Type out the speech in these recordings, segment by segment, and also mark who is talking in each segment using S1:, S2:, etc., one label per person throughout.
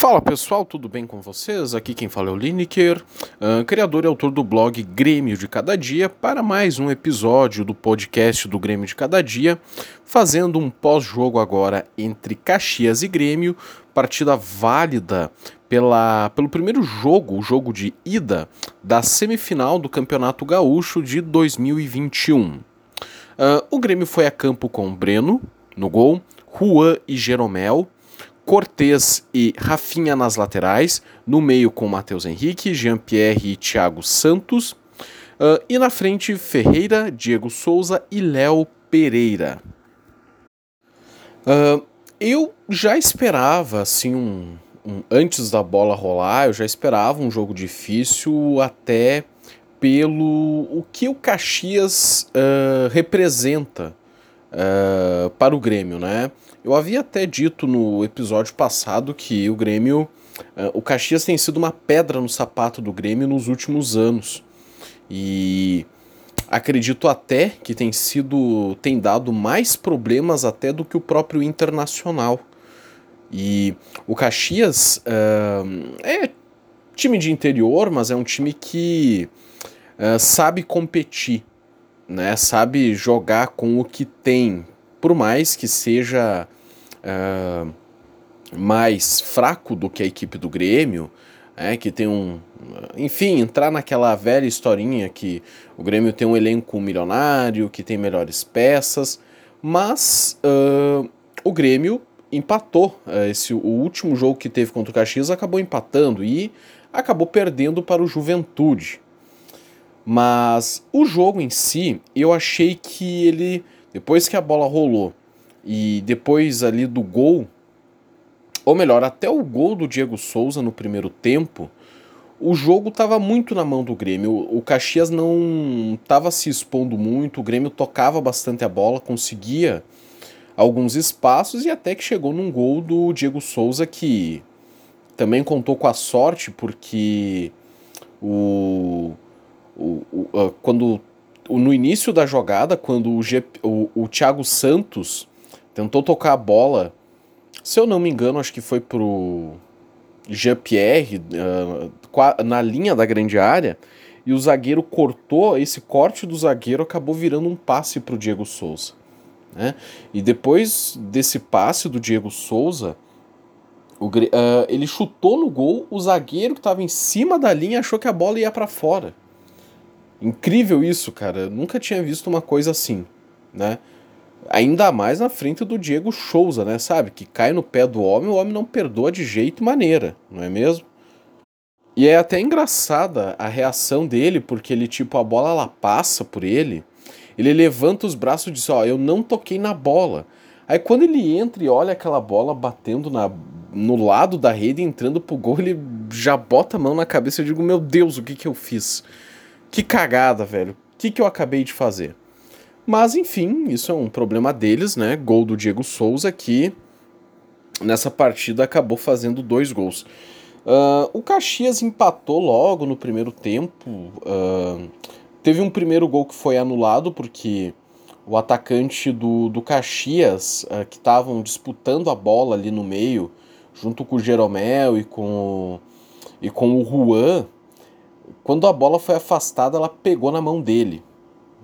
S1: Fala pessoal, tudo bem com vocês? Aqui quem fala é o Lineker, uh, criador e autor do blog Grêmio de Cada Dia, para mais um episódio do podcast do Grêmio de Cada Dia, fazendo um pós-jogo agora entre Caxias e Grêmio, partida válida pela, pelo primeiro jogo, o jogo de ida da semifinal do Campeonato Gaúcho de 2021. Uh, o Grêmio foi a campo com Breno no gol, Juan e Jeromel. Cortez e Rafinha nas laterais, no meio com Matheus Henrique, Jean-Pierre e Thiago Santos, uh, e na frente Ferreira, Diego Souza e Léo Pereira. Uh, eu já esperava, assim, um, um, antes da bola rolar, eu já esperava um jogo difícil até pelo o que o Caxias uh, representa uh, para o Grêmio, né? Eu havia até dito no episódio passado que o Grêmio, uh, o Caxias tem sido uma pedra no sapato do Grêmio nos últimos anos. E acredito até que tem sido, tem dado mais problemas até do que o próprio Internacional. E o Caxias uh, é time de interior, mas é um time que uh, sabe competir né, sabe jogar com o que tem, por mais que seja uh, mais fraco do que a equipe do Grêmio, é, que tem um. Enfim, entrar naquela velha historinha que o Grêmio tem um elenco milionário, que tem melhores peças, mas uh, o Grêmio empatou. Uh, esse, o último jogo que teve contra o Caxias acabou empatando e acabou perdendo para o Juventude. Mas o jogo em si, eu achei que ele, depois que a bola rolou e depois ali do gol, ou melhor, até o gol do Diego Souza no primeiro tempo, o jogo estava muito na mão do Grêmio. O Caxias não estava se expondo muito, o Grêmio tocava bastante a bola, conseguia alguns espaços e até que chegou num gol do Diego Souza que também contou com a sorte, porque o o, o, quando no início da jogada, quando o, G, o, o Thiago Santos tentou tocar a bola, se eu não me engano, acho que foi pro Jean-Pierre uh, na linha da grande área, e o zagueiro cortou, esse corte do zagueiro acabou virando um passe para o Diego Souza. Né? E depois desse passe do Diego Souza, o, uh, ele chutou no gol, o zagueiro que estava em cima da linha achou que a bola ia para fora. Incrível isso, cara. Eu nunca tinha visto uma coisa assim, né? Ainda mais na frente do Diego Souza, né? Sabe? Que cai no pé do homem, o homem não perdoa de jeito maneira, não é mesmo? E é até engraçada a reação dele, porque ele, tipo, a bola ela passa por ele, ele levanta os braços e diz: Ó, oh, eu não toquei na bola. Aí quando ele entra e olha aquela bola batendo na, no lado da rede, entrando pro gol, ele já bota a mão na cabeça e digo: Meu Deus, o que que eu fiz? Que cagada, velho. O que, que eu acabei de fazer? Mas enfim, isso é um problema deles, né? Gol do Diego Souza que nessa partida acabou fazendo dois gols. Uh, o Caxias empatou logo no primeiro tempo. Uh, teve um primeiro gol que foi anulado porque o atacante do, do Caxias, uh, que estavam disputando a bola ali no meio, junto com o Jeromel e com, e com o Juan, quando a bola foi afastada, ela pegou na mão dele.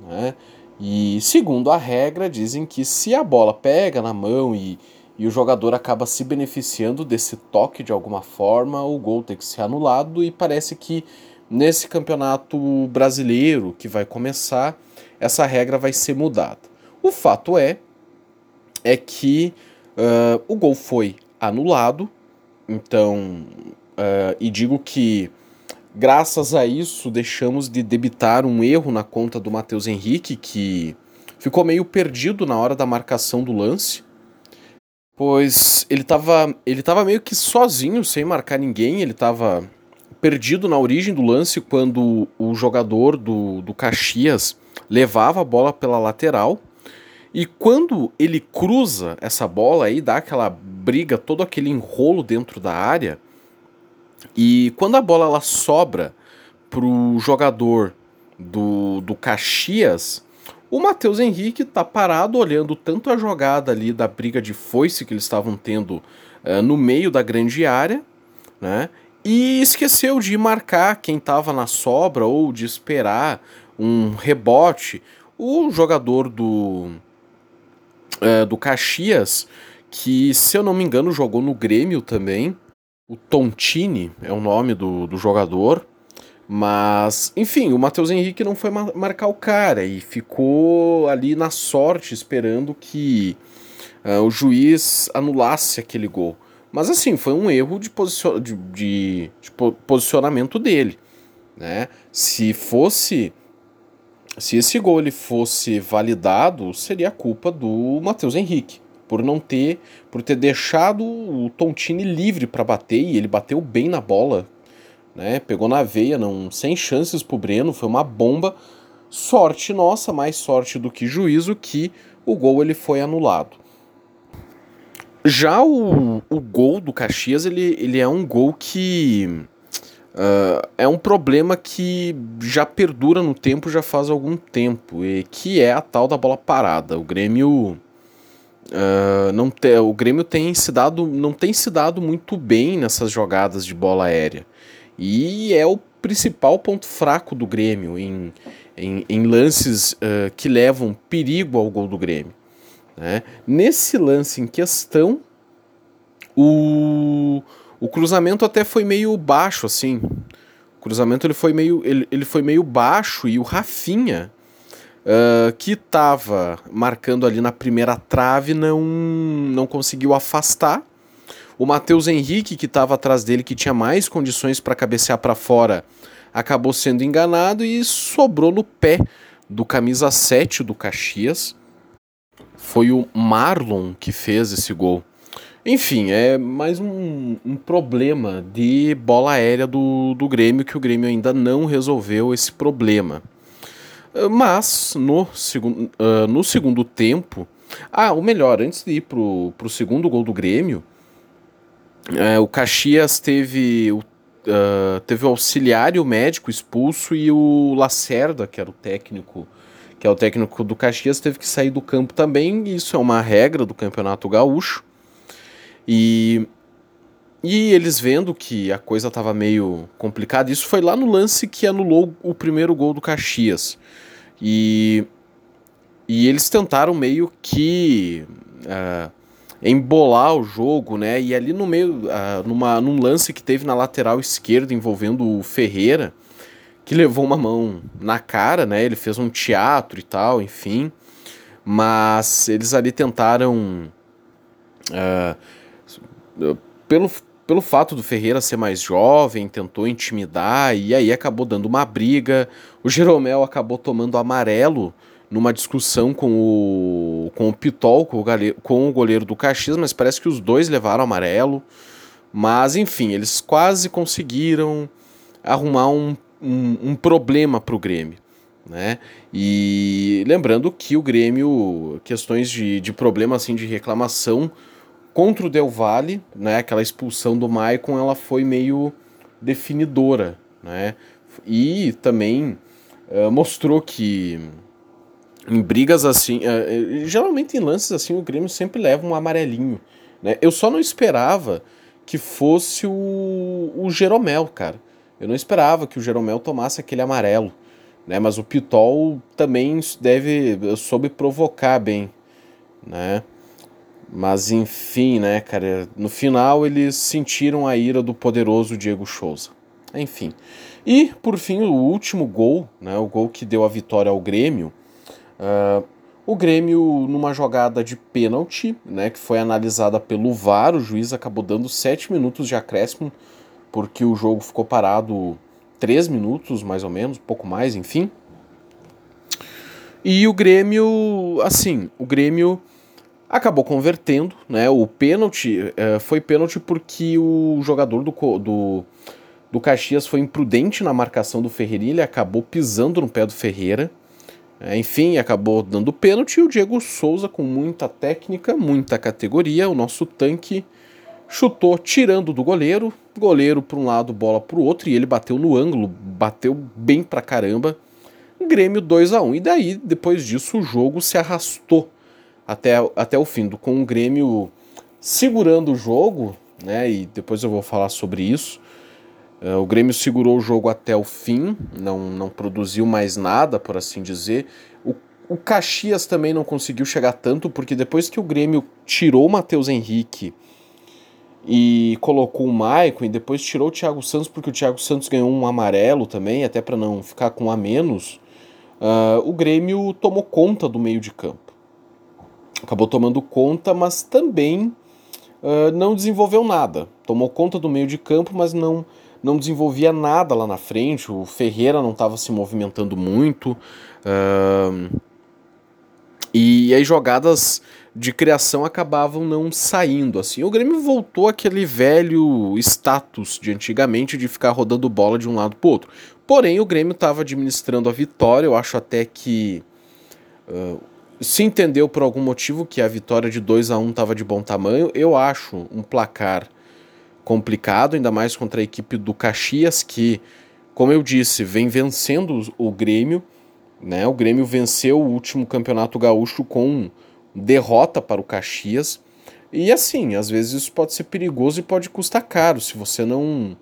S1: Né? E segundo a regra, dizem que se a bola pega na mão e, e o jogador acaba se beneficiando desse toque de alguma forma, o gol tem que ser anulado. E parece que nesse campeonato brasileiro que vai começar, essa regra vai ser mudada. O fato é, é que uh, o gol foi anulado, então, uh, e digo que Graças a isso, deixamos de debitar um erro na conta do Matheus Henrique, que ficou meio perdido na hora da marcação do lance, pois ele estava ele tava meio que sozinho, sem marcar ninguém, ele estava perdido na origem do lance quando o jogador do, do Caxias levava a bola pela lateral. E quando ele cruza essa bola aí, dá aquela briga, todo aquele enrolo dentro da área, e quando a bola ela sobra pro jogador do, do Caxias, o Matheus Henrique tá parado olhando tanto a jogada ali da briga de foice que eles estavam tendo uh, no meio da grande área, né? E esqueceu de marcar quem estava na sobra ou de esperar um rebote. O jogador do, é, do Caxias, que se eu não me engano jogou no Grêmio também, o Tontini é o nome do, do jogador. Mas, enfim, o Matheus Henrique não foi marcar o cara e ficou ali na sorte esperando que uh, o juiz anulasse aquele gol. Mas assim, foi um erro de, posicion de, de, de posicionamento dele. Né? Se fosse. Se esse gol ele fosse validado, seria culpa do Matheus Henrique. Por não ter. Por ter deixado o Tontini livre para bater, e ele bateu bem na bola. Né? Pegou na veia, não, sem chances pro Breno, foi uma bomba. Sorte nossa, mais sorte do que juízo, que o gol ele foi anulado. Já o, o gol do Caxias, ele, ele é um gol que. Uh, é um problema que já perdura no tempo, já faz algum tempo, e que é a tal da bola parada. O Grêmio. Uh, não te, o Grêmio tem se dado, não tem se dado muito bem nessas jogadas de bola aérea. E é o principal ponto fraco do Grêmio em, em, em lances uh, que levam perigo ao gol do Grêmio. Né? Nesse lance em questão, o, o cruzamento até foi meio baixo, assim. O cruzamento ele foi meio, ele, ele foi meio baixo e o Rafinha, uh, que estava marcando ali na primeira trave, não, não conseguiu afastar. O Matheus Henrique, que estava atrás dele, que tinha mais condições para cabecear para fora, acabou sendo enganado e sobrou no pé do camisa 7 do Caxias foi o Marlon que fez esse gol. Enfim, é mais um, um, problema de bola aérea do, do Grêmio que o Grêmio ainda não resolveu esse problema. Ah, mas no, segundo uh, no segundo tempo. Ah, o melhor, antes de ir pro, pro segundo gol do Grêmio, uh, o Caxias teve o, uh, teve o auxiliar e o médico expulso e o Lacerda, que era o técnico que é o técnico do Caxias, teve que sair do campo também. Isso é uma regra do Campeonato Gaúcho. E, e eles vendo que a coisa estava meio complicada, isso foi lá no lance que anulou o primeiro gol do Caxias. E, e eles tentaram meio que uh, embolar o jogo, né? E ali no meio, uh, numa, num lance que teve na lateral esquerda envolvendo o Ferreira que levou uma mão na cara, né? Ele fez um teatro e tal, enfim. Mas eles ali tentaram. Uh, pelo, pelo fato do Ferreira ser mais jovem, tentou intimidar e aí acabou dando uma briga. O Jeromel acabou tomando amarelo numa discussão com o, com o Pitol, com o, goleiro, com o goleiro do Caxias, mas parece que os dois levaram amarelo. Mas enfim, eles quase conseguiram arrumar um um, um problema para o Grêmio. Né? E lembrando que o Grêmio, questões de, de problema assim, de reclamação contra o Del Valle, né? aquela expulsão do Maicon, ela foi meio definidora. Né? E também uh, mostrou que em brigas assim, uh, geralmente em lances assim, o Grêmio sempre leva um amarelinho. Né? Eu só não esperava que fosse o, o Jeromel, cara. Eu não esperava que o Jeromel tomasse aquele amarelo, né? Mas o Pitol também deve soube provocar bem, né? Mas enfim, né, cara, no final eles sentiram a ira do poderoso Diego Souza. Enfim. E, por fim, o último gol, né, o gol que deu a vitória ao Grêmio, uh, o Grêmio, numa jogada de pênalti, né, que foi analisada pelo VAR, o juiz acabou dando sete minutos de acréscimo porque o jogo ficou parado 3 minutos, mais ou menos, pouco mais, enfim. E o Grêmio, assim, o Grêmio acabou convertendo, né? O pênalti é, foi pênalti porque o jogador do, do, do Caxias foi imprudente na marcação do Ferreira, ele acabou pisando no pé do Ferreira. É, enfim, acabou dando pênalti. E o Diego Souza, com muita técnica, muita categoria, o nosso tanque chutou tirando do goleiro, goleiro para um lado, bola para o outro, e ele bateu no ângulo, bateu bem pra caramba. Grêmio 2 a 1 E daí, depois disso, o jogo se arrastou até, até o fim, com o Grêmio segurando o jogo, né? E depois eu vou falar sobre isso. Uh, o Grêmio segurou o jogo até o fim, não, não produziu mais nada, por assim dizer. O, o Caxias também não conseguiu chegar tanto, porque depois que o Grêmio tirou o Matheus Henrique e colocou o Maicon, e depois tirou o Thiago Santos, porque o Thiago Santos ganhou um amarelo também, até para não ficar com a menos, uh, o Grêmio tomou conta do meio de campo. Acabou tomando conta, mas também uh, não desenvolveu nada. Tomou conta do meio de campo, mas não não desenvolvia nada lá na frente. O Ferreira não estava se movimentando muito. Uh, e aí jogadas de criação acabavam não saindo assim. O Grêmio voltou aquele velho status de antigamente de ficar rodando bola de um lado para outro. Porém, o Grêmio estava administrando a vitória. Eu acho até que uh, se entendeu por algum motivo que a vitória de 2 a 1 estava de bom tamanho. Eu acho um placar complicado, ainda mais contra a equipe do Caxias, que, como eu disse, vem vencendo o Grêmio. Né? O Grêmio venceu o último campeonato gaúcho com derrota para o Caxias. E assim, às vezes isso pode ser perigoso e pode custar caro se você não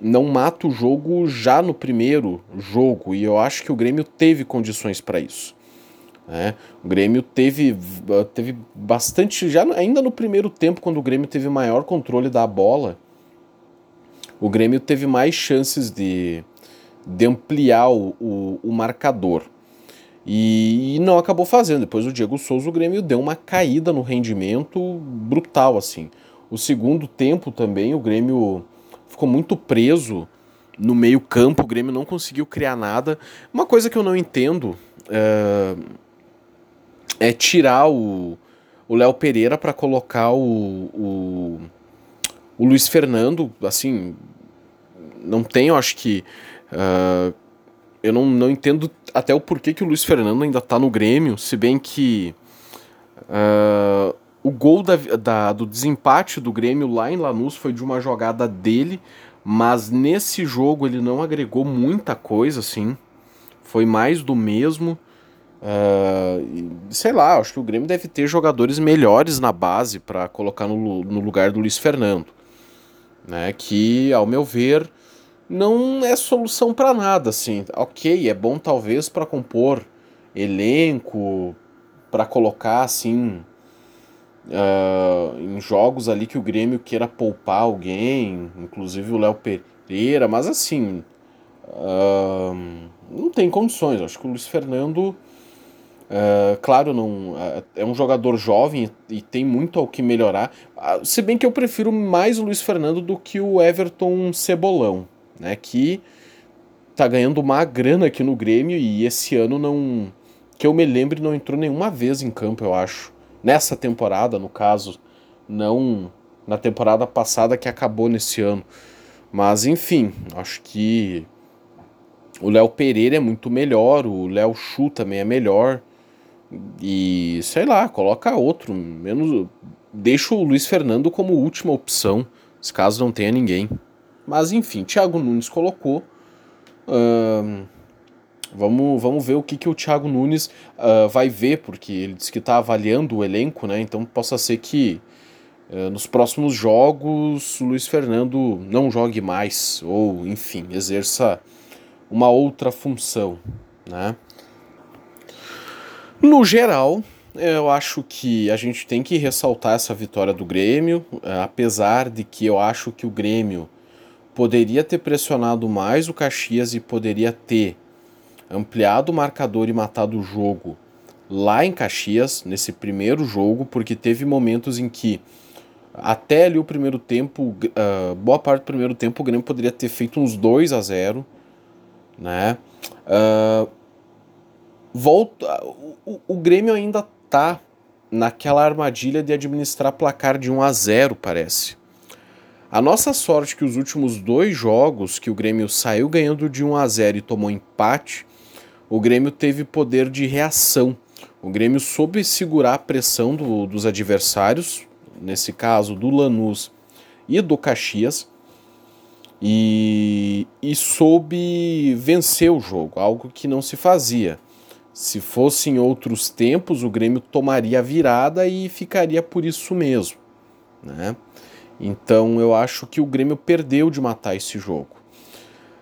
S1: não mata o jogo já no primeiro jogo. E eu acho que o Grêmio teve condições para isso. Né? O Grêmio teve, teve bastante, já ainda no primeiro tempo, quando o Grêmio teve maior controle da bola, o Grêmio teve mais chances de, de ampliar o, o, o marcador. E, e, não acabou fazendo. Depois o Diego Souza, o Grêmio deu uma caída no rendimento brutal, assim. O segundo tempo também, o Grêmio ficou muito preso no meio campo, o Grêmio não conseguiu criar nada. Uma coisa que eu não entendo... É é tirar o Léo Pereira para colocar o, o, o Luiz Fernando, assim, não tenho, acho que. Uh, eu não, não entendo até o porquê que o Luiz Fernando ainda tá no Grêmio, se bem que. Uh, o gol da, da, do desempate do Grêmio lá em Lanús foi de uma jogada dele, mas nesse jogo ele não agregou muita coisa, assim. Foi mais do mesmo. Uh, sei lá, acho que o Grêmio deve ter jogadores melhores na base para colocar no, no lugar do Luiz Fernando, né? Que, ao meu ver, não é solução para nada, assim. Ok, é bom talvez para compor elenco, para colocar assim uh, em jogos ali que o Grêmio queira poupar alguém, inclusive o Léo Pereira, mas assim uh, não tem condições. Acho que o Luiz Fernando Uh, claro, não uh, é um jogador jovem e tem muito ao que melhorar. Uh, se bem que eu prefiro mais o Luiz Fernando do que o Everton Cebolão, né? Que tá ganhando uma grana aqui no Grêmio e esse ano não. Que eu me lembre, não entrou nenhuma vez em campo, eu acho. Nessa temporada, no caso. Não na temporada passada que acabou nesse ano. Mas enfim, acho que o Léo Pereira é muito melhor, o Léo Chu também é melhor. E sei lá, coloca outro, menos deixa o Luiz Fernando como última opção, se caso não tenha ninguém. Mas enfim, Thiago Nunes colocou. Vamos, vamos ver o que, que o Thiago Nunes uh, vai ver, porque ele disse que está avaliando o elenco, né? Então possa ser que uh, nos próximos jogos o Luiz Fernando não jogue mais, ou enfim, exerça uma outra função, né? No geral, eu acho que a gente tem que ressaltar essa vitória do Grêmio, eh, apesar de que eu acho que o Grêmio poderia ter pressionado mais o Caxias e poderia ter ampliado o marcador e matado o jogo lá em Caxias, nesse primeiro jogo, porque teve momentos em que até ali o primeiro tempo, uh, boa parte do primeiro tempo, o Grêmio poderia ter feito uns 2 a 0 né? Uh, volta. O, o Grêmio ainda tá naquela armadilha de administrar placar de 1 a 0 parece. A nossa sorte que os últimos dois jogos que o Grêmio saiu ganhando de 1 a 0 e tomou empate, o Grêmio teve poder de reação. O Grêmio soube segurar a pressão do, dos adversários, nesse caso do Lanús e do Caxias, e, e soube vencer o jogo, algo que não se fazia. Se fosse em outros tempos, o Grêmio tomaria a virada e ficaria por isso mesmo. Né? Então eu acho que o Grêmio perdeu de matar esse jogo.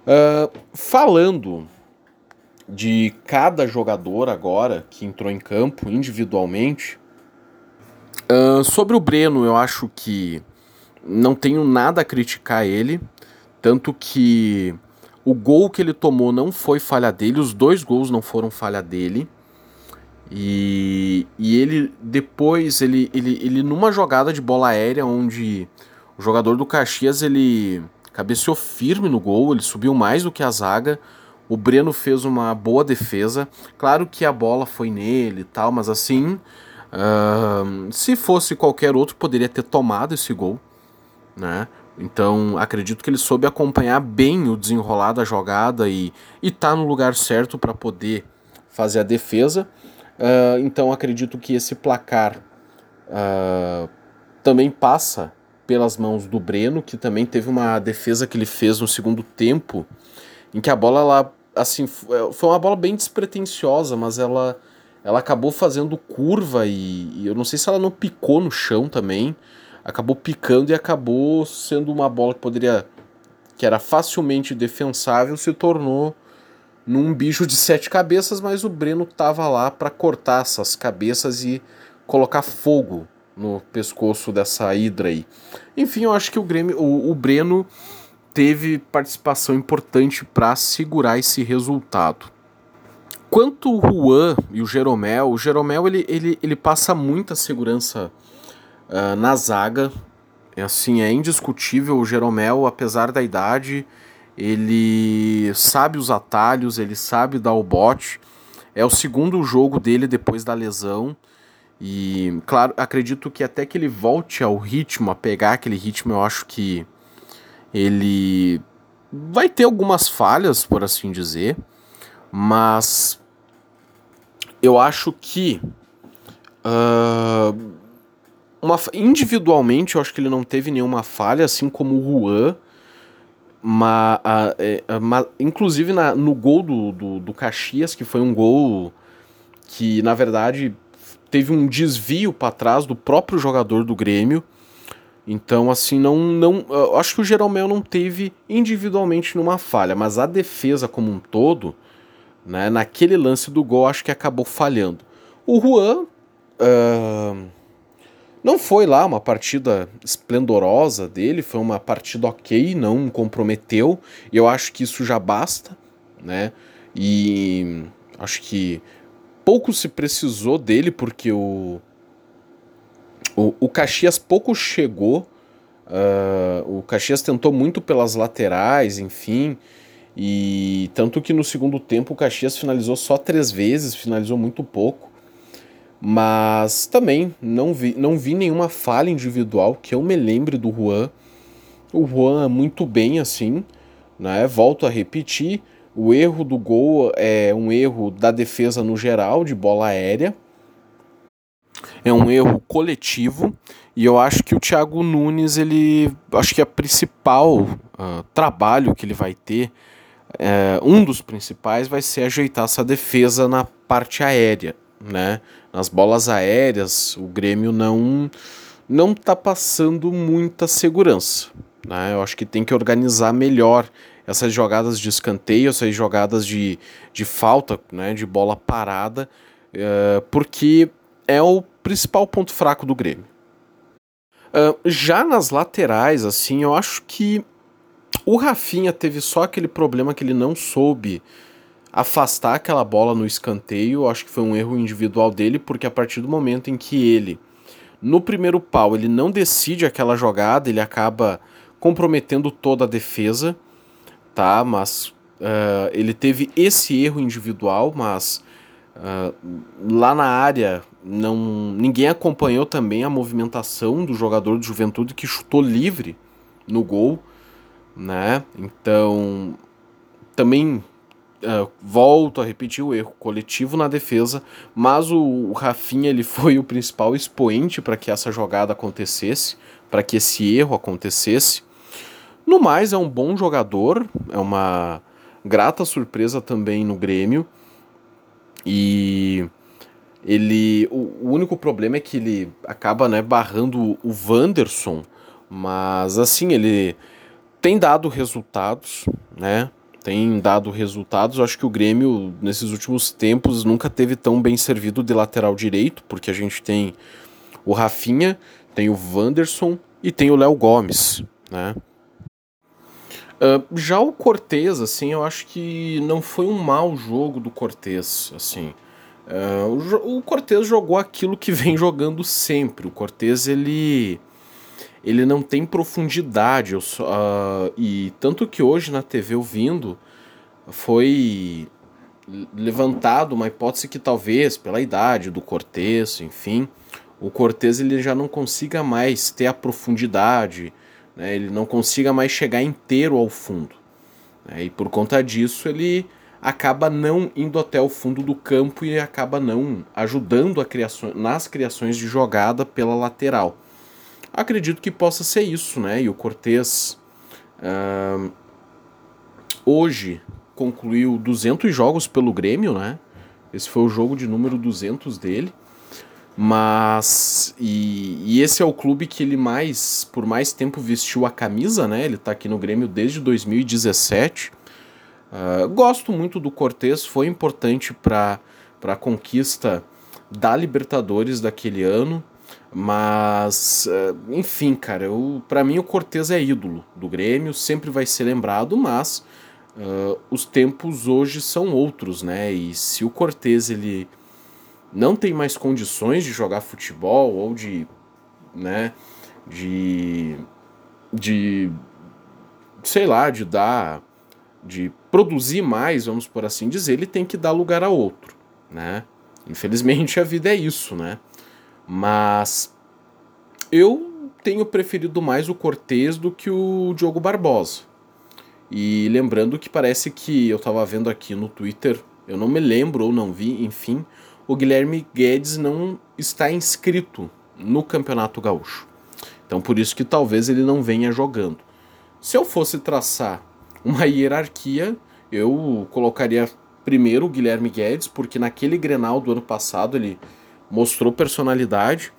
S1: Uh, falando de cada jogador agora que entrou em campo individualmente, uh, sobre o Breno, eu acho que não tenho nada a criticar ele, tanto que o gol que ele tomou não foi falha dele, os dois gols não foram falha dele. E, e ele depois, ele, ele, ele numa jogada de bola aérea onde o jogador do Caxias ele cabeceou firme no gol, ele subiu mais do que a zaga. O Breno fez uma boa defesa. Claro que a bola foi nele e tal, mas assim, uh, se fosse qualquer outro, poderia ter tomado esse gol, né? Então acredito que ele soube acompanhar bem o desenrolar da jogada e, e tá no lugar certo para poder fazer a defesa. Uh, então acredito que esse placar uh, também passa pelas mãos do Breno, que também teve uma defesa que ele fez no segundo tempo, em que a bola ela, assim é, foi uma bola bem despretensiosa, mas ela ela acabou fazendo curva e, e eu não sei se ela não picou no chão também, acabou picando e acabou sendo uma bola que poderia que era facilmente defensável, se tornou num bicho de sete cabeças, mas o Breno tava lá para cortar essas cabeças e colocar fogo no pescoço dessa hidra aí. Enfim, eu acho que o Grêmio, o, o Breno teve participação importante para segurar esse resultado. Quanto o Juan e o Jeromel, o Jeromel ele, ele, ele passa muita segurança uh, na zaga. É assim, é indiscutível o Jeromel, apesar da idade, ele sabe os atalhos, ele sabe dar o bote. É o segundo jogo dele depois da lesão. E, claro, acredito que até que ele volte ao ritmo, a pegar aquele ritmo, eu acho que ele vai ter algumas falhas, por assim dizer. Mas eu acho que. Uh, uma, individualmente, eu acho que ele não teve nenhuma falha, assim como o Juan ma, a, é, inclusive na, no gol do, do, do Caxias, que foi um gol que, na verdade, teve um desvio para trás do próprio jogador do Grêmio. Então, assim, não. não acho que o Jeromel não teve individualmente numa falha, mas a defesa como um todo, né, naquele lance do gol, acho que acabou falhando. O Juan. Uh, não foi lá uma partida esplendorosa dele, foi uma partida ok, não comprometeu, eu acho que isso já basta, né? E acho que pouco se precisou dele, porque o, o, o Caxias pouco chegou, uh, o Caxias tentou muito pelas laterais, enfim, e tanto que no segundo tempo o Caxias finalizou só três vezes, finalizou muito pouco. Mas também não vi, não vi nenhuma falha individual que eu me lembre do Juan. O Juan é muito bem assim, né? Volto a repetir, o erro do gol é um erro da defesa no geral, de bola aérea. É um erro coletivo e eu acho que o Thiago Nunes, ele, acho que a principal uh, trabalho que ele vai ter, uh, um dos principais vai ser ajeitar essa defesa na parte aérea, né? Nas bolas aéreas, o Grêmio não não está passando muita segurança. Né? Eu acho que tem que organizar melhor essas jogadas de escanteio, essas jogadas de, de falta, né, de bola parada, uh, porque é o principal ponto fraco do Grêmio. Uh, já nas laterais, assim, eu acho que o Rafinha teve só aquele problema que ele não soube afastar aquela bola no escanteio. Acho que foi um erro individual dele, porque a partir do momento em que ele, no primeiro pau, ele não decide aquela jogada, ele acaba comprometendo toda a defesa, tá? Mas uh, ele teve esse erro individual, mas uh, lá na área não ninguém acompanhou também a movimentação do jogador de Juventude que chutou livre no gol, né? Então também Uh, volto a repetir o erro coletivo na defesa, mas o, o Rafinha ele foi o principal expoente para que essa jogada acontecesse, para que esse erro acontecesse. No mais, é um bom jogador, é uma grata surpresa também no Grêmio. E ele. O, o único problema é que ele acaba né, barrando o Wanderson. Mas assim, ele tem dado resultados, né? Tem dado resultados. Eu acho que o Grêmio, nesses últimos tempos, nunca teve tão bem servido de lateral direito, porque a gente tem o Rafinha, tem o Wanderson e tem o Léo Gomes, né? Uh, já o Cortez, assim, eu acho que não foi um mau jogo do Cortez, assim. Uh, o, o Cortez jogou aquilo que vem jogando sempre. O Cortez, ele ele não tem profundidade. Eu, uh, e tanto que hoje na TV ouvindo foi levantado uma hipótese que talvez pela idade do Cortez, enfim, o Cortez ele já não consiga mais ter a profundidade, né, ele não consiga mais chegar inteiro ao fundo. Né, e por conta disso ele acaba não indo até o fundo do campo e acaba não ajudando criação, nas criações de jogada pela lateral. Acredito que possa ser isso, né? E o Cortez uh, hoje concluiu 200 jogos pelo Grêmio, né? Esse foi o jogo de número 200 dele. Mas. E, e, esse é o clube que ele mais, por mais tempo, vestiu a camisa, né? Ele tá aqui no Grêmio desde 2017. Uh, ah, gosto muito do Cortez, foi importante para a conquista da Libertadores daquele ano. Mas, uh, enfim, cara, para mim o Cortez é ídolo do Grêmio, sempre vai ser lembrado, mas uh, os tempos hoje são outros, né? E se o Cortez ele não tem mais condições de jogar futebol ou de, né, de, de, sei lá, de dar, de produzir mais, vamos por assim dizer, ele tem que dar lugar a outro, né? Infelizmente a vida é isso, né? Mas eu tenho preferido mais o Cortez do que o Diogo Barbosa. E lembrando que parece que eu estava vendo aqui no Twitter, eu não me lembro ou não vi, enfim, o Guilherme Guedes não está inscrito no Campeonato Gaúcho. Então por isso que talvez ele não venha jogando. Se eu fosse traçar uma hierarquia, eu colocaria primeiro o Guilherme Guedes, porque naquele Grenal do ano passado ele mostrou personalidade.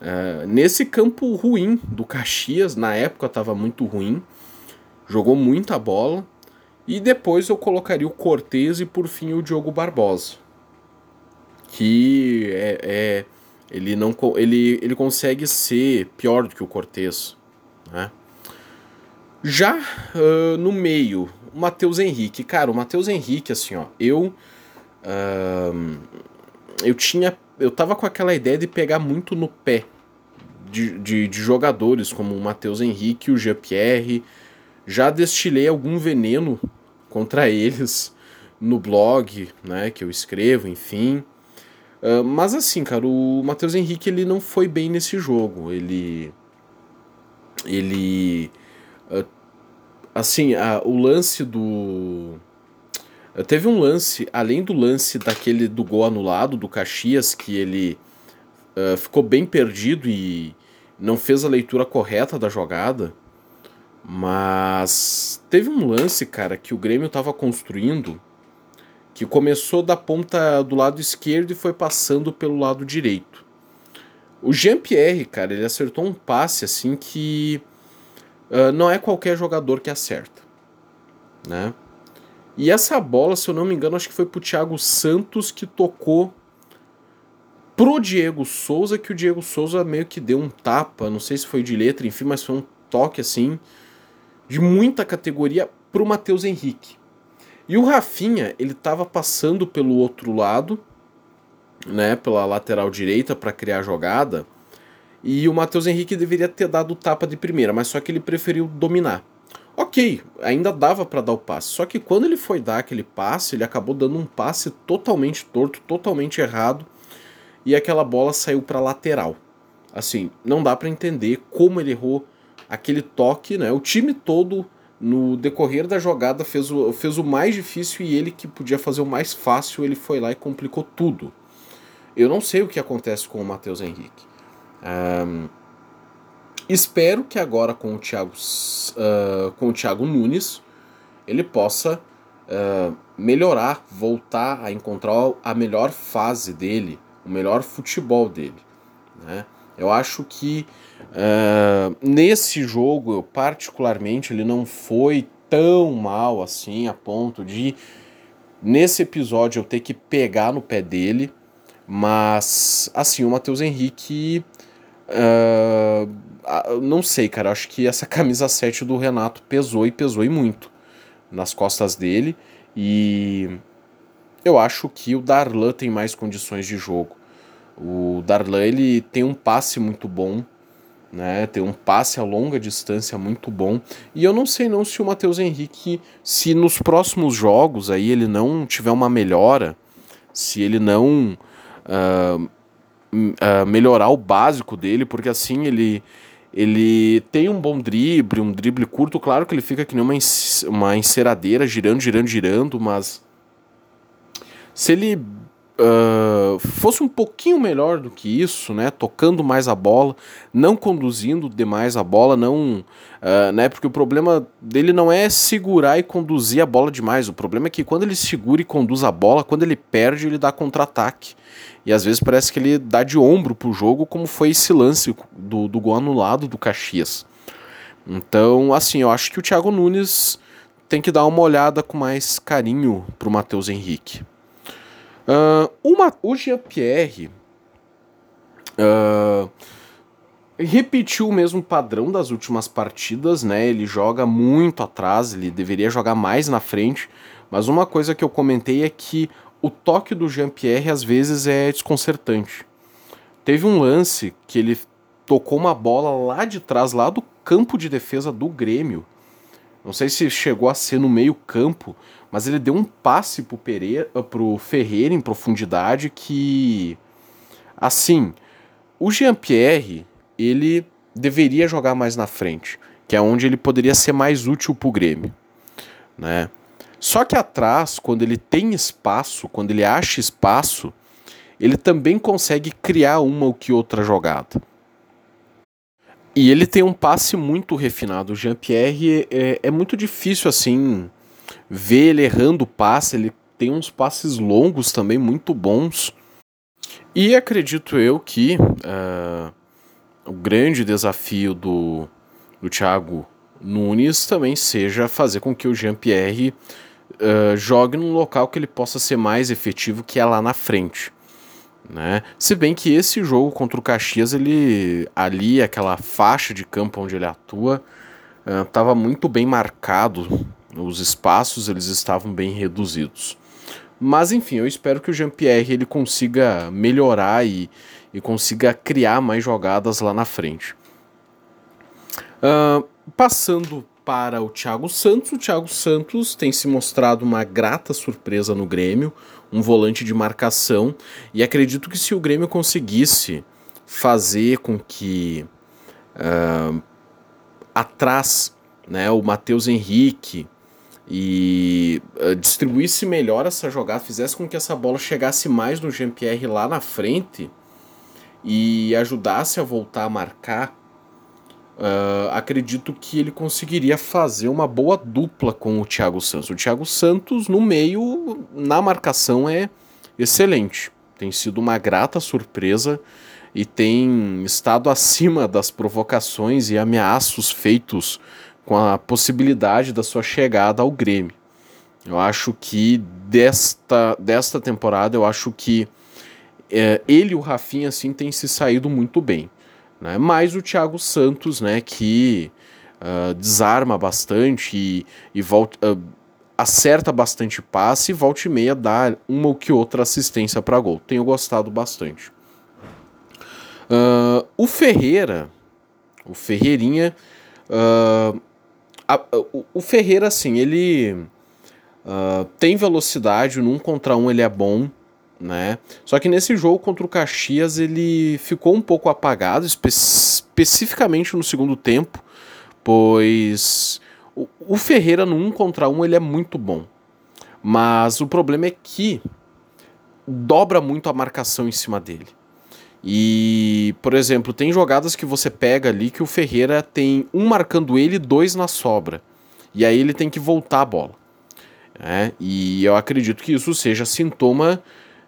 S1: É, nesse campo ruim do Caxias, na época estava muito ruim, jogou muita bola. E depois eu colocaria o Cortez e por fim o Diogo Barbosa que é, é, ele não ele, ele consegue ser pior do que o Cortez, né? Já uh, no meio, o Matheus Henrique, cara, o Matheus Henrique, assim, ó, eu uh, eu tinha, eu tava com aquela ideia de pegar muito no pé de, de, de jogadores como o Matheus Henrique o Jean-Pierre, já destilei algum veneno contra eles no blog, né, que eu escrevo, enfim. Uh, mas assim, cara, o Matheus Henrique ele não foi bem nesse jogo. Ele. Ele. Uh, assim, uh, o lance do. Teve um lance, além do lance daquele do gol anulado do Caxias, que ele ficou bem perdido e não fez a leitura correta da jogada. Mas teve um lance, cara, que o Grêmio estava construindo que começou da ponta do lado esquerdo e foi passando pelo lado direito. O Jean-Pierre, cara, ele acertou um passe assim que uh, não é qualquer jogador que acerta, né? E essa bola, se eu não me engano, acho que foi pro Thiago Santos que tocou pro Diego Souza, que o Diego Souza meio que deu um tapa, não sei se foi de letra, enfim, mas foi um toque assim de muita categoria pro Matheus Henrique. E o Rafinha, ele estava passando pelo outro lado, né, pela lateral direita para criar a jogada, e o Matheus Henrique deveria ter dado o tapa de primeira, mas só que ele preferiu dominar. Ok, ainda dava para dar o passe, só que quando ele foi dar aquele passe, ele acabou dando um passe totalmente torto, totalmente errado, e aquela bola saiu para lateral. Assim, não dá para entender como ele errou aquele toque, né? O time todo no decorrer da jogada fez o, fez o mais difícil e ele que podia fazer o mais fácil, ele foi lá e complicou tudo. Eu não sei o que acontece com o Matheus Henrique. Um, espero que agora com o Thiago, uh, com o Thiago Nunes ele possa uh, melhorar, voltar a encontrar a melhor fase dele, o melhor futebol dele. Né? Eu acho que uh, nesse jogo, particularmente, ele não foi tão mal assim a ponto de nesse episódio eu ter que pegar no pé dele, mas assim, o Matheus Henrique uh, não sei, cara, acho que essa camisa 7 do Renato pesou e pesou e muito nas costas dele e eu acho que o Darlan tem mais condições de jogo. O Darlan ele tem um passe muito bom, né? Tem um passe a longa distância muito bom. E eu não sei não se o Matheus Henrique, se nos próximos jogos aí ele não tiver uma melhora, se ele não uh, uh, melhorar o básico dele, porque assim ele ele tem um bom drible, um drible curto, claro que ele fica que nem uma, uma enceradeira, girando, girando, girando, mas se ele uh, fosse um pouquinho melhor do que isso, né, tocando mais a bola, não conduzindo demais a bola, não, uh, né, porque o problema dele não é segurar e conduzir a bola demais, o problema é que quando ele segura e conduz a bola, quando ele perde, ele dá contra-ataque. E às vezes parece que ele dá de ombro pro jogo, como foi esse lance do, do gol anulado do Caxias. Então, assim, eu acho que o Thiago Nunes tem que dar uma olhada com mais carinho pro Matheus Henrique. Uh, uma, o Jean-Pierre uh, repetiu o mesmo padrão das últimas partidas, né? Ele joga muito atrás, ele deveria jogar mais na frente. Mas uma coisa que eu comentei é que o toque do Jean-Pierre às vezes é desconcertante. Teve um lance que ele tocou uma bola lá de trás, lá do campo de defesa do Grêmio. Não sei se chegou a ser no meio campo, mas ele deu um passe pro, Pereira, pro Ferreira em profundidade que. Assim, o Jean-Pierre, ele deveria jogar mais na frente, que é onde ele poderia ser mais útil pro Grêmio. Né? Só que atrás, quando ele tem espaço, quando ele acha espaço, ele também consegue criar uma ou que outra jogada. E ele tem um passe muito refinado. O Jean-Pierre é, é, muito difícil assim ver ele errando o passe. Ele tem uns passes longos também muito bons. E acredito eu que uh, o grande desafio do, do Thiago Nunes também seja fazer com que o Jean-Pierre uh, jogue num local que ele possa ser mais efetivo, que é lá na frente. Né? Se bem que esse jogo contra o Caxias, ele ali, aquela faixa de campo onde ele atua, estava uh, muito bem marcado, os espaços eles estavam bem reduzidos. Mas enfim, eu espero que o Jean-Pierre ele consiga melhorar e, e consiga criar mais jogadas lá na frente. Uh, passando para o Thiago Santos. O Thiago Santos tem se mostrado uma grata surpresa no Grêmio, um volante de marcação, e acredito que se o Grêmio conseguisse fazer com que uh, atrás né, o Matheus Henrique e uh, distribuísse melhor essa jogada, fizesse com que essa bola chegasse mais no Jean-Pierre lá na frente e ajudasse a voltar a marcar, Uh, acredito que ele conseguiria fazer uma boa dupla com o Thiago Santos. O Thiago Santos, no meio, na marcação, é excelente. Tem sido uma grata surpresa e tem estado acima das provocações e ameaços feitos com a possibilidade da sua chegada ao Grêmio. Eu acho que desta, desta temporada, eu acho que é, ele e o Rafinha assim, têm se saído muito bem. Né? Mais o Thiago Santos, né, que uh, desarma bastante e, e volta, uh, acerta bastante passe e volta e meia dá uma ou que outra assistência para gol. Tenho gostado bastante. Uh, o Ferreira, o Ferreirinha, a, o, o, Ferreira, assim, ele tem velocidade, num contra um ele é bom, né? Só que nesse jogo contra o Caxias ele ficou um pouco apagado, espe especificamente no segundo tempo, pois o, o Ferreira no 1 contra 1 ele é muito bom. Mas o problema é que dobra muito a marcação em cima dele. E, por exemplo, tem jogadas que você pega ali que o Ferreira tem um marcando ele dois na sobra. E aí ele tem que voltar a bola. É, e eu acredito que isso seja sintoma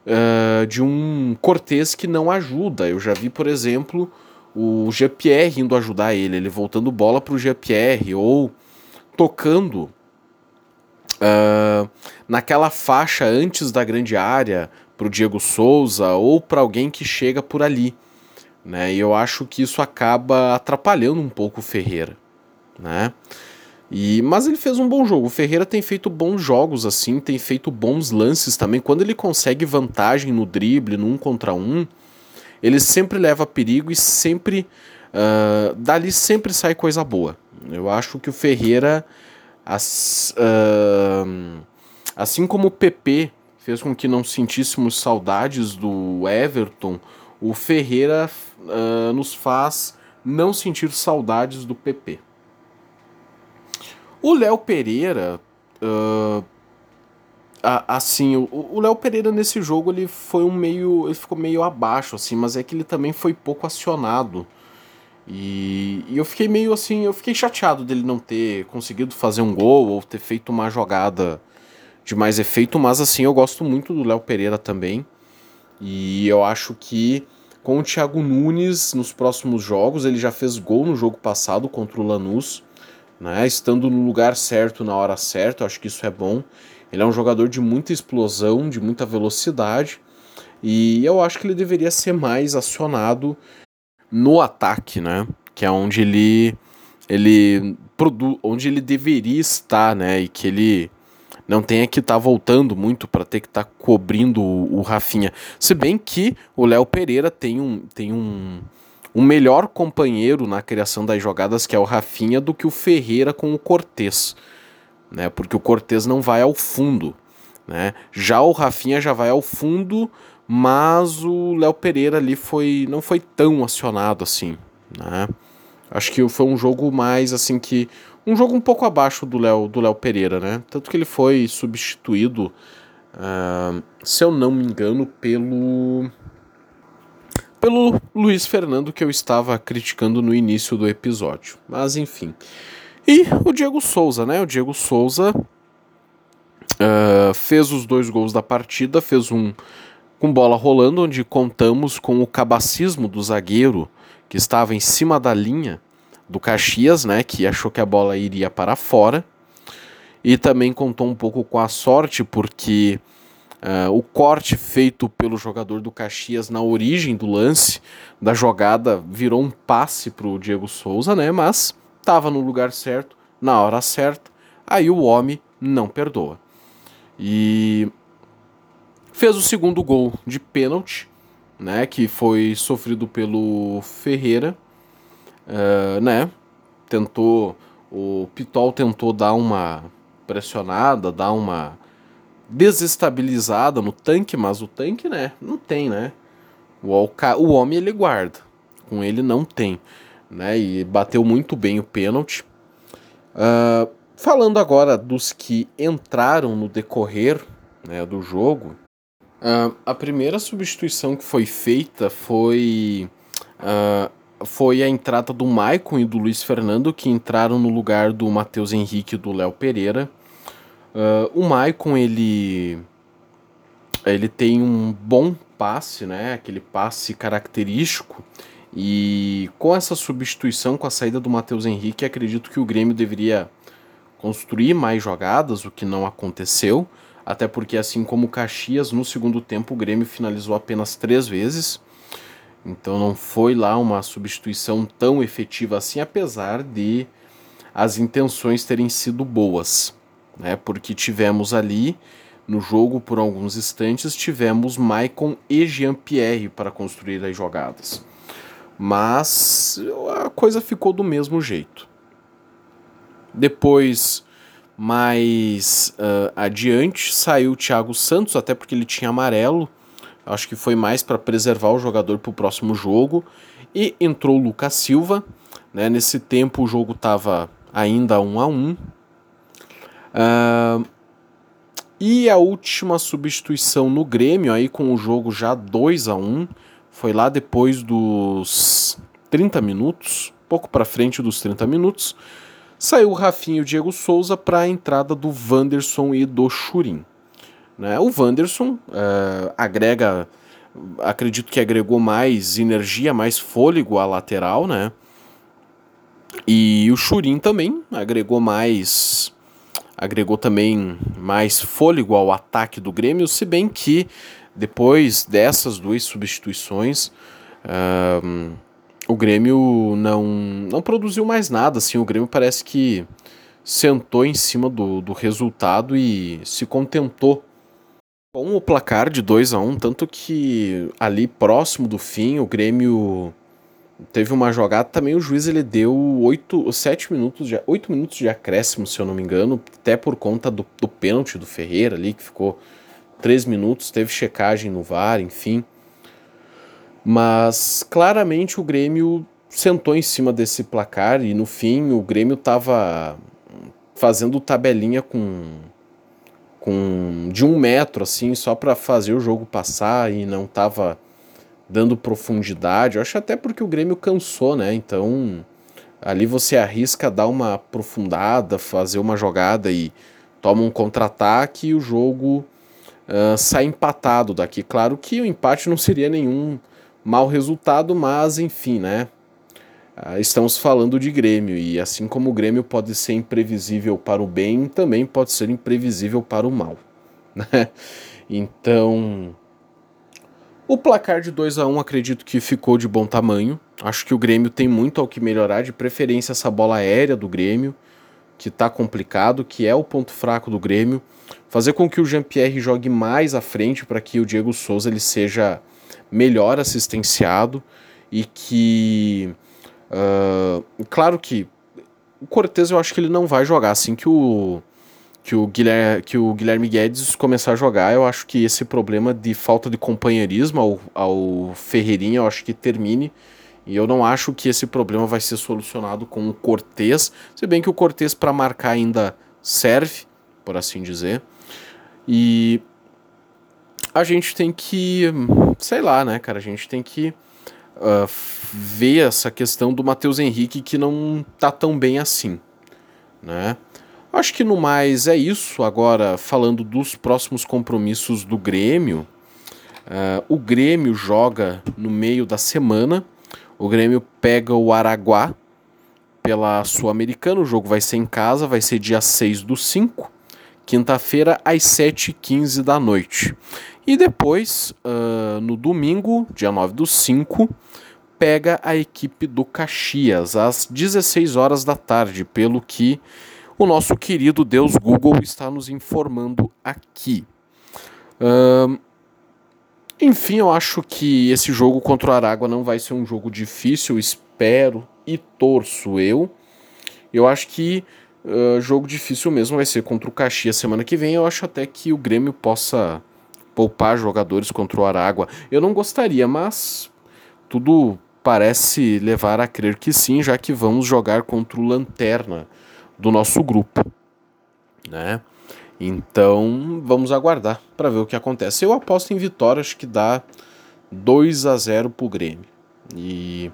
S1: uh, de um Cortez que não ajuda. Eu já vi, por exemplo, o GPR indo ajudar ele, ele voltando bola para o GPR ou tocando uh, naquela faixa antes da grande área para o Diego Souza ou para alguém que chega por ali. Né? E eu acho que isso acaba atrapalhando um pouco o Ferreira. Né? E, mas ele fez um bom jogo. O Ferreira tem feito bons jogos assim, tem feito bons lances também. Quando ele consegue vantagem no drible, no um contra um, ele sempre leva perigo e sempre. Uh, dali sempre sai coisa boa. Eu acho que o Ferreira, as, uh, assim como o PP fez com que não sentíssemos saudades do Everton, o Ferreira uh, nos faz não sentir saudades do PP. O Léo Pereira, uh, assim, o Léo Pereira nesse jogo ele foi um meio, ele ficou meio abaixo assim, mas é que ele também foi pouco acionado. E, e, eu fiquei meio assim, eu fiquei chateado dele não ter conseguido fazer um gol ou ter feito uma jogada de mais efeito, mas assim, eu gosto muito do Léo Pereira também. E eu acho que com o Thiago Nunes nos próximos jogos, ele já fez gol no jogo passado contra o Lanús, né? Estando no lugar certo na hora certa, acho que isso é bom. Ele é um jogador de muita explosão, de muita velocidade, e eu acho que ele deveria ser mais acionado no ataque, né? Que é onde ele ele produz, onde ele deveria estar, né? E que ele não tenha que estar tá voltando muito para ter que estar tá cobrindo o, o Rafinha. Se bem que o Léo Pereira tem um tem um um melhor companheiro na criação das jogadas que é o Rafinha do que o Ferreira com o Cortez né? Porque o Cortez não vai ao fundo, né? Já o Rafinha já vai ao fundo, mas o Léo Pereira ali foi não foi tão acionado assim, né? Acho que foi um jogo mais assim que um jogo um pouco abaixo do Léo do Léo Pereira, né? Tanto que ele foi substituído, uh, se eu não me engano, pelo pelo Luiz Fernando que eu estava criticando no início do episódio. Mas enfim. E o Diego Souza, né? O Diego Souza uh, fez os dois gols da partida, fez um com bola rolando, onde contamos com o cabacismo do zagueiro que estava em cima da linha do Caxias, né? Que achou que a bola iria para fora. E também contou um pouco com a sorte, porque uh, o corte feito pelo jogador do Caxias na origem do lance da jogada virou um passe para o Diego Souza, né? Mas estava no lugar certo, na hora certa, aí o homem não perdoa. E fez o segundo gol de pênalti, né, que foi sofrido pelo Ferreira, uh, né, tentou, o Pitol tentou dar uma pressionada, dar uma desestabilizada no tanque, mas o tanque, né, não tem, né, o, o homem ele guarda, com ele não tem né? E bateu muito bem o pênalti. Uh, falando agora dos que entraram no decorrer né, do jogo, uh, a primeira substituição que foi feita foi uh, foi a entrada do Maicon e do Luiz Fernando que entraram no lugar do Matheus Henrique e do Léo Pereira. O Maicon ele ele tem um bom passe, né? Aquele passe característico e com essa substituição, com a saída do Matheus Henrique, acredito que o Grêmio deveria construir mais jogadas, o que não aconteceu. Até porque, assim como o Caxias, no segundo tempo o Grêmio finalizou apenas três vezes. Então não foi lá uma substituição tão efetiva assim, apesar de as intenções terem sido boas. Né? Porque tivemos ali no jogo, por alguns instantes, tivemos Maicon e Jean-Pierre para construir as jogadas mas a coisa ficou do mesmo jeito. Depois, mais uh, adiante, saiu o Thiago Santos, até porque ele tinha amarelo. Acho que foi mais para preservar o jogador para o próximo jogo. E entrou o Lucas Silva. Né? Nesse tempo o jogo estava ainda 1 um a 1 um. Uh, e a última substituição no Grêmio, aí com o jogo já 2 a 1 foi lá depois dos 30 minutos, pouco para frente dos 30 minutos, saiu o Rafinha e o Diego Souza para a entrada do Wanderson e do Churin. Né? O Wanderson uh, agrega acredito que agregou mais energia, mais fôlego à lateral, né? E o Churin também agregou mais agregou também mais fôlego ao ataque do Grêmio, se bem que depois dessas duas substituições o Grêmio não, não produziu mais nada. Assim, o Grêmio parece que sentou em cima do, do resultado e se contentou com o placar de 2 a 1 um, tanto que ali próximo do fim o Grêmio teve uma jogada também o juiz ele deu 8 7 minutos de 8 minutos de acréscimo, se eu não me engano, até por conta do, do pênalti do Ferreira ali que ficou 3 minutos, teve checagem no VAR, enfim. Mas claramente o Grêmio sentou em cima desse placar e no fim o Grêmio estava fazendo tabelinha com com de um metro assim só para fazer o jogo passar e não estava dando profundidade. Eu acho até porque o Grêmio cansou, né? Então ali você arrisca dar uma aprofundada, fazer uma jogada e toma um contra-ataque e o jogo uh, sai empatado daqui. Claro que o empate não seria nenhum mau resultado, mas enfim, né? Uh, estamos falando de Grêmio e assim como o Grêmio pode ser imprevisível para o bem, também pode ser imprevisível para o mal. Né? Então, o placar de 2 a 1 um, acredito que ficou de bom tamanho. Acho que o Grêmio tem muito ao que melhorar, de preferência essa bola aérea do Grêmio, que está complicado, que é o ponto fraco do Grêmio. Fazer com que o Jean-Pierre jogue mais à frente para que o Diego Souza ele seja melhor assistenciado e que. Uh, claro que o Cortez eu acho que ele não vai jogar assim que o que o Guilherme, que o Guilherme Guedes começar a jogar, eu acho que esse problema de falta de companheirismo ao, ao Ferreirinha, eu acho que termine. E eu não acho que esse problema vai ser solucionado com o Cortez, se bem que o Cortez para marcar ainda serve, por assim dizer. E a gente tem que, sei lá, né, cara, a gente tem que uh, ver essa questão do Matheus Henrique que não tá tão bem assim, né? Acho que no mais é isso. Agora, falando dos próximos compromissos do Grêmio, uh, o Grêmio joga no meio da semana. O Grêmio pega o Araguá pela Sul-Americana. O jogo vai ser em casa, vai ser dia 6 do 5, quinta-feira, às 7h15 da noite. E depois, uh, no domingo, dia 9 do 5, pega a equipe do Caxias, às 16 horas da tarde, pelo que o nosso querido Deus Google está nos informando aqui. Enfim, eu acho que esse jogo contra o Aragua não vai ser um jogo difícil, espero e torço eu. Eu acho que uh, jogo difícil mesmo vai ser contra o Caxias semana que vem. Eu acho até que o Grêmio possa poupar jogadores contra o Aragua. Eu não gostaria, mas tudo parece levar a crer que sim, já que vamos jogar contra o Lanterna do nosso grupo, né? Então, vamos aguardar para ver o que acontece. Eu aposto em vitória, acho que dá 2 a 0 pro Grêmio. E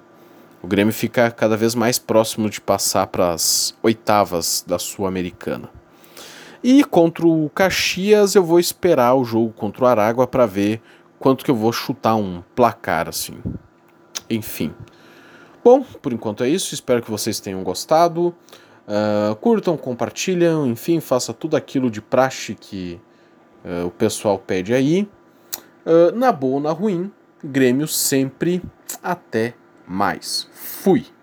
S1: o Grêmio fica cada vez mais próximo de passar para as oitavas da Sul-Americana. E contra o Caxias eu vou esperar o jogo contra o Aragua para ver quanto que eu vou chutar um placar assim. Enfim. Bom, por enquanto é isso. Espero que vocês tenham gostado. Uh, curtam, compartilham, enfim, faça tudo aquilo de praxe que uh, o pessoal pede aí. Uh, na boa ou na ruim, Grêmio sempre. Até mais. Fui!